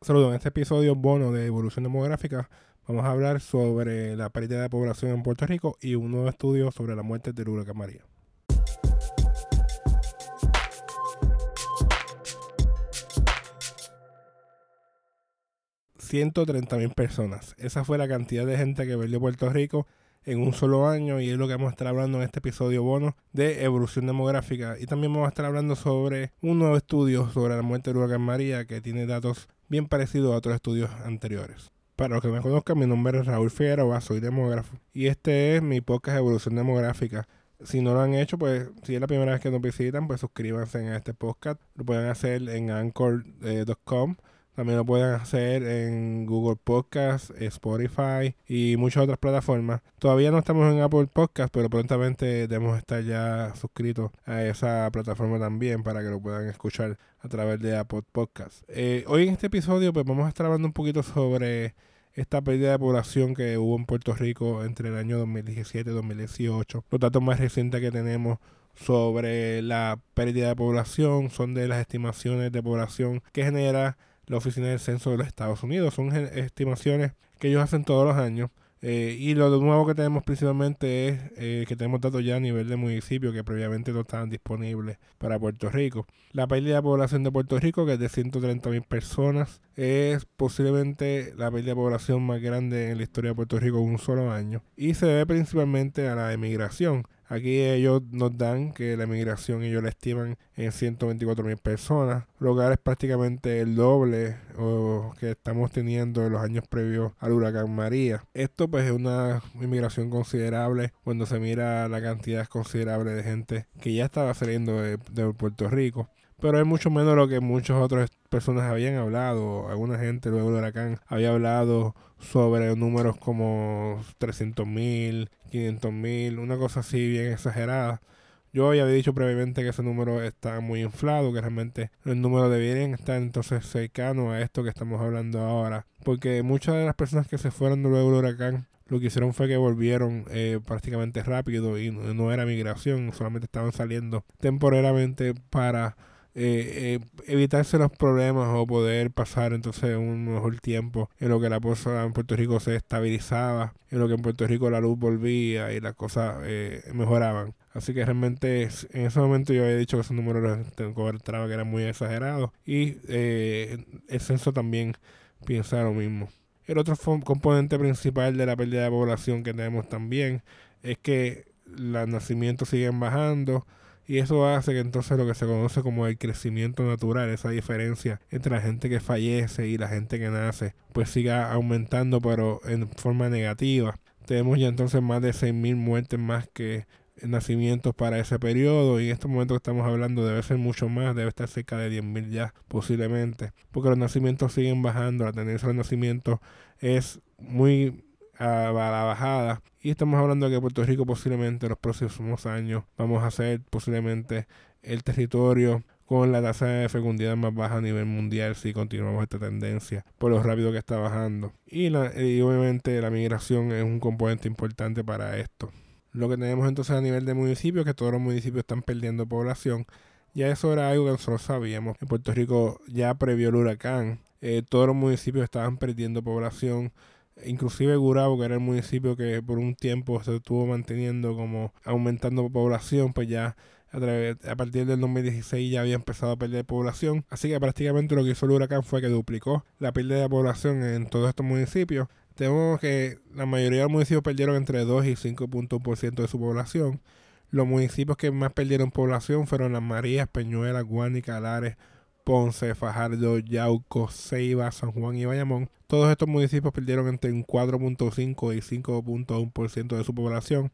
Saludos, en este episodio bono de Evolución Demográfica vamos a hablar sobre la pérdida de población en Puerto Rico y un nuevo estudio sobre la muerte del huracán María. mil personas. Esa fue la cantidad de gente que perdió Puerto Rico en un solo año y es lo que vamos a estar hablando en este episodio bono de evolución demográfica y también vamos a estar hablando sobre un nuevo estudio sobre la muerte del huracán María que tiene datos bien parecido a otros estudios anteriores. Para los que me conozcan, mi nombre es Raúl Figueroa, soy demógrafo y este es mi podcast Evolución Demográfica. Si no lo han hecho, pues si es la primera vez que nos visitan, pues suscríbanse a este podcast. Lo pueden hacer en anchor.com. También lo pueden hacer en Google Podcast, Spotify y muchas otras plataformas. Todavía no estamos en Apple Podcast, pero prontamente debemos estar ya suscritos a esa plataforma también para que lo puedan escuchar a través de Apple Podcast. Eh, hoy en este episodio pues vamos a estar hablando un poquito sobre esta pérdida de población que hubo en Puerto Rico entre el año 2017 y 2018. Los datos más recientes que tenemos sobre la pérdida de población son de las estimaciones de población que genera la Oficina del Censo de los Estados Unidos. Son estimaciones que ellos hacen todos los años. Eh, y lo nuevo que tenemos principalmente es eh, que tenemos datos ya a nivel de municipio que previamente no estaban disponibles para Puerto Rico. La pérdida de población de Puerto Rico, que es de 130 mil personas, es posiblemente la pérdida de población más grande en la historia de Puerto Rico en un solo año. Y se debe principalmente a la emigración. Aquí ellos nos dan que la emigración ellos la estiman en 124 mil personas, lo que es prácticamente el doble o que estamos teniendo en los años previos al huracán María. Esto pues es una inmigración considerable cuando se mira la cantidad considerable de gente que ya estaba saliendo de Puerto Rico pero es mucho menos lo que muchas otras personas habían hablado. Alguna gente luego del huracán había hablado sobre números como 300 mil, 500 mil, una cosa así bien exagerada. Yo ya había dicho previamente que ese número está muy inflado, que realmente el número debería estar entonces cercano a esto que estamos hablando ahora. Porque muchas de las personas que se fueron luego del huracán lo que hicieron fue que volvieron eh, prácticamente rápido y no era migración, solamente estaban saliendo temporalmente para eh, eh, evitarse los problemas o poder pasar entonces un mejor tiempo en lo que la cosa en Puerto Rico se estabilizaba, en lo que en Puerto Rico la luz volvía y las cosas eh, mejoraban. Así que realmente en ese momento yo había dicho que ese número encontraba que era muy exagerado y eh, el censo también piensa lo mismo. El otro componente principal de la pérdida de población que tenemos también es que los nacimientos siguen bajando, y eso hace que entonces lo que se conoce como el crecimiento natural, esa diferencia entre la gente que fallece y la gente que nace, pues siga aumentando pero en forma negativa. Tenemos ya entonces más de 6.000 muertes más que nacimientos para ese periodo y en este momento que estamos hablando debe ser mucho más, debe estar cerca de 10.000 ya posiblemente, porque los nacimientos siguen bajando, la tendencia de los nacimientos es muy a, la bajada. Y estamos hablando de que Puerto Rico posiblemente en los próximos años vamos a ser posiblemente el territorio con la tasa de fecundidad más baja a nivel mundial si continuamos esta tendencia por lo rápido que está bajando. Y, obviamente la migración es un componente importante para esto. Lo que tenemos entonces a nivel de municipios, que todos los municipios están perdiendo población. Ya eso era algo que nosotros sabíamos. En Puerto Rico ya previo el huracán, eh, todos los municipios estaban perdiendo población inclusive Gurabo, que era el municipio que por un tiempo se estuvo manteniendo como aumentando población, pues ya a, través, a partir del 2016 ya había empezado a perder población. Así que prácticamente lo que hizo el huracán fue que duplicó la pérdida de población en todos estos municipios. Tenemos que la mayoría de los municipios perdieron entre 2 y 5.1% de su población. Los municipios que más perdieron población fueron Las Marías, Peñuelas, Guánica, Lares, Ponce, Fajardo, Yauco, Ceiba, San Juan y Bayamón. Todos estos municipios perdieron entre un 4.5 y 5.1% de su población.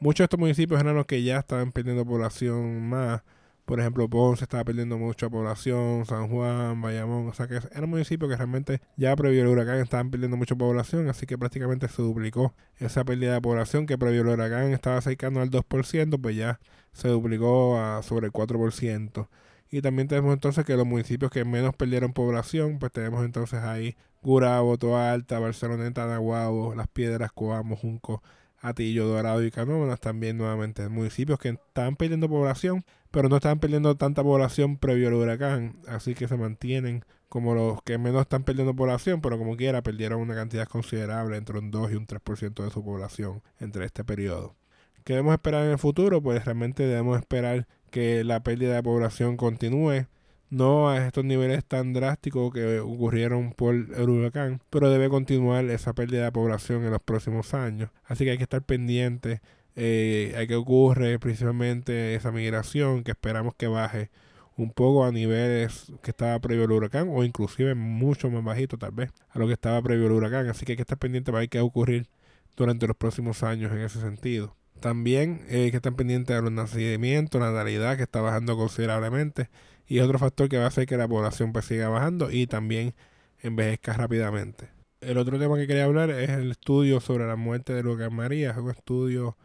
Muchos de estos municipios eran los que ya estaban perdiendo población más. Por ejemplo, Ponce estaba perdiendo mucha población, San Juan, Bayamón, o sea que eran municipios que realmente ya previo al huracán estaban perdiendo mucha población, así que prácticamente se duplicó esa pérdida de población que previo al huracán estaba acercando al 2%, pues ya se duplicó a sobre el 4%. Y también tenemos entonces que los municipios que menos perdieron población, pues tenemos entonces ahí Gurabo, Toa Alta, Barceloneta, Nahuabo, Las Piedras, Coamo, Junco, Atillo, Dorado y Canóvanas también nuevamente. Municipios que están perdiendo población, pero no están perdiendo tanta población previo al huracán, así que se mantienen como los que menos están perdiendo población, pero como quiera perdieron una cantidad considerable entre un 2 y un 3% de su población entre este periodo. ¿Qué debemos esperar en el futuro? Pues realmente debemos esperar que la pérdida de población continúe, no a estos niveles tan drásticos que ocurrieron por el huracán, pero debe continuar esa pérdida de población en los próximos años. Así que hay que estar pendiente eh, a qué ocurre principalmente esa migración que esperamos que baje un poco a niveles que estaba previo al huracán o inclusive mucho más bajito tal vez a lo que estaba previo al huracán. Así que hay que estar pendiente para ver qué va a ocurrir durante los próximos años en ese sentido. También eh, que estar pendiente de los nacimientos, la natalidad que está bajando considerablemente y otro factor que va a hacer que la población pues siga bajando y también envejezca rápidamente. El otro tema que quería hablar es el estudio sobre la muerte de Lucas María, es un estudio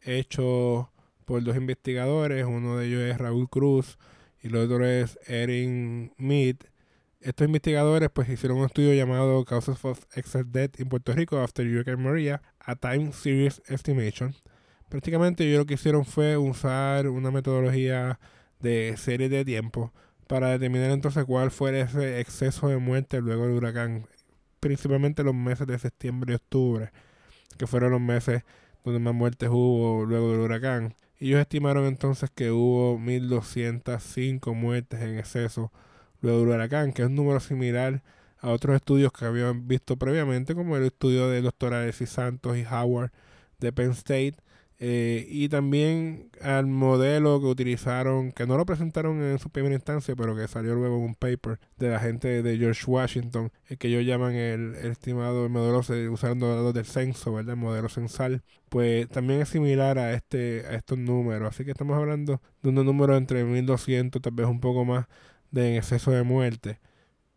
hecho por dos investigadores, uno de ellos es Raúl Cruz y el otro es Erin Mead. Estos investigadores pues hicieron un estudio llamado Causes of Excess Death in Puerto Rico After Hurricane Maria, a Time Series Estimation. Prácticamente ellos lo que hicieron fue usar una metodología de serie de tiempo para determinar entonces cuál fue ese exceso de muerte luego del huracán, principalmente los meses de septiembre y octubre, que fueron los meses donde más muertes hubo luego del huracán. Ellos estimaron entonces que hubo 1.205 muertes en exceso luego del huracán, que es un número similar a otros estudios que habían visto previamente, como el estudio de doctor Alexis Santos y Howard de Penn State, eh, y también al modelo que utilizaron, que no lo presentaron en su primera instancia, pero que salió luego en un paper de la gente de George Washington, el que ellos llaman el, estimado, el modelo usando datos del censo, ¿verdad? El modelo censal, pues también es similar a este a estos números. Así que estamos hablando de unos números entre 1200, tal vez un poco más, de exceso de muerte,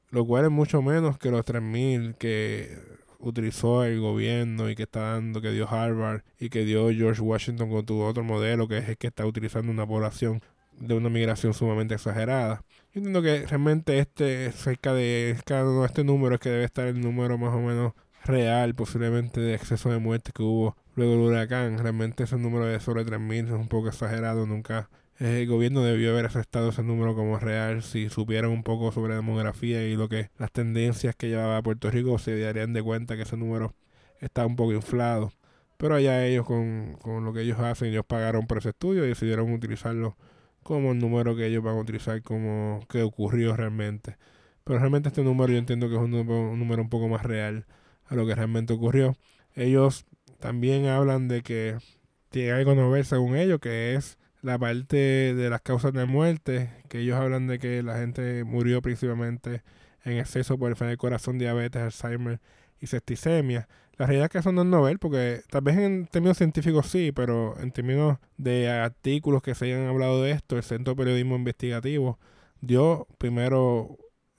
lo cual es mucho menos que los 3000 que utilizó el gobierno y que está dando, que dio Harvard y que dio George Washington con tu otro modelo, que es el que está utilizando una población de una migración sumamente exagerada. Yo entiendo que realmente este, cerca de este número es que debe estar el número más o menos real, posiblemente de exceso de muertes que hubo luego del huracán. Realmente ese número de sobre 3.000 es un poco exagerado, nunca el gobierno debió haber aceptado ese número como real si supieran un poco sobre demografía y lo que las tendencias que llevaba Puerto Rico se darían de cuenta que ese número está un poco inflado. Pero allá ellos con, con lo que ellos hacen, ellos pagaron por ese estudio y decidieron utilizarlo como el número que ellos van a utilizar como que ocurrió realmente. Pero realmente este número yo entiendo que es un número, un número un poco más real a lo que realmente ocurrió. Ellos también hablan de que tiene algo no ver según ellos, que es la parte de las causas de muerte, que ellos hablan de que la gente murió principalmente en exceso por enfermedad del corazón, diabetes, Alzheimer y septicemia. La realidad es que eso no es novel, porque tal vez en términos científicos sí, pero en términos de artículos que se hayan hablado de esto, el Centro de Periodismo Investigativo dio primero,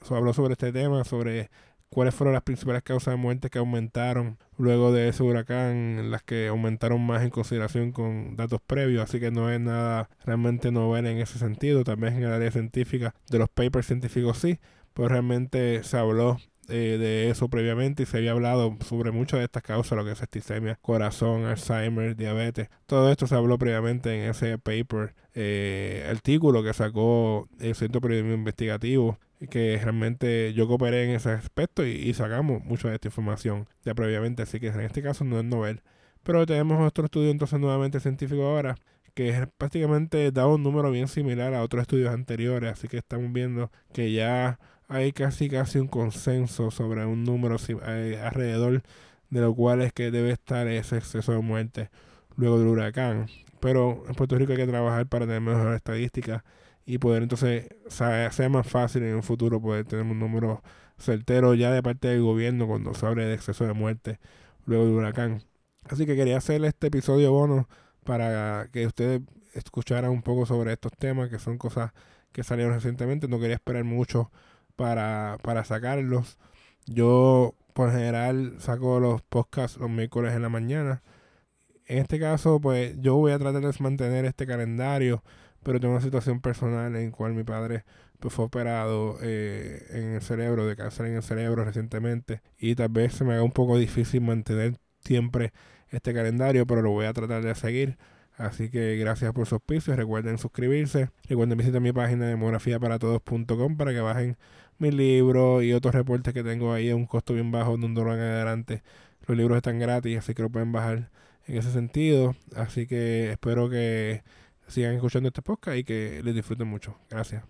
habló sobre este tema, sobre cuáles fueron las principales causas de muerte que aumentaron luego de ese huracán, las que aumentaron más en consideración con datos previos, así que no es nada realmente novel en ese sentido, también en el área científica de los papers científicos sí, pues realmente se habló eh, de eso previamente y se había hablado sobre muchas de estas causas, lo que es septicemia, corazón, Alzheimer, diabetes. Todo esto se habló previamente en ese paper, eh, artículo que sacó el Centro Periodismo Investigativo que realmente yo cooperé en ese aspecto y, sacamos mucha de esta información ya previamente, así que en este caso no es novel. Pero tenemos otro estudio entonces nuevamente científico ahora, que prácticamente da un número bien similar a otros estudios anteriores, así que estamos viendo que ya hay casi casi un consenso sobre un número eh, alrededor de lo cual es que debe estar ese exceso de muerte luego del huracán. Pero en Puerto Rico hay que trabajar para tener mejores estadísticas y poder entonces sea, sea, más fácil en un futuro poder tener un número certero ya de parte del gobierno cuando se hable de exceso de muerte luego del huracán. Así que quería hacer este episodio bono para que ustedes escucharan un poco sobre estos temas que son cosas que salieron recientemente. No quería esperar mucho para, para sacarlos. Yo por general saco los podcasts los miércoles en la mañana. En este caso, pues yo voy a tratar de mantener este calendario pero tengo una situación personal en la cual mi padre pues, fue operado eh, en el cerebro, de cáncer en el cerebro recientemente, y tal vez se me haga un poco difícil mantener siempre este calendario, pero lo voy a tratar de seguir. Así que gracias por su auspicio. Recuerden suscribirse. Recuerden visitar mi página demografiaparatodos.com para que bajen mis libros y otros reportes que tengo ahí a un costo bien bajo donde lo van adelante. Los libros están gratis, así que lo pueden bajar en ese sentido. Así que espero que sigan escuchando este podcast y que les disfruten mucho. Gracias.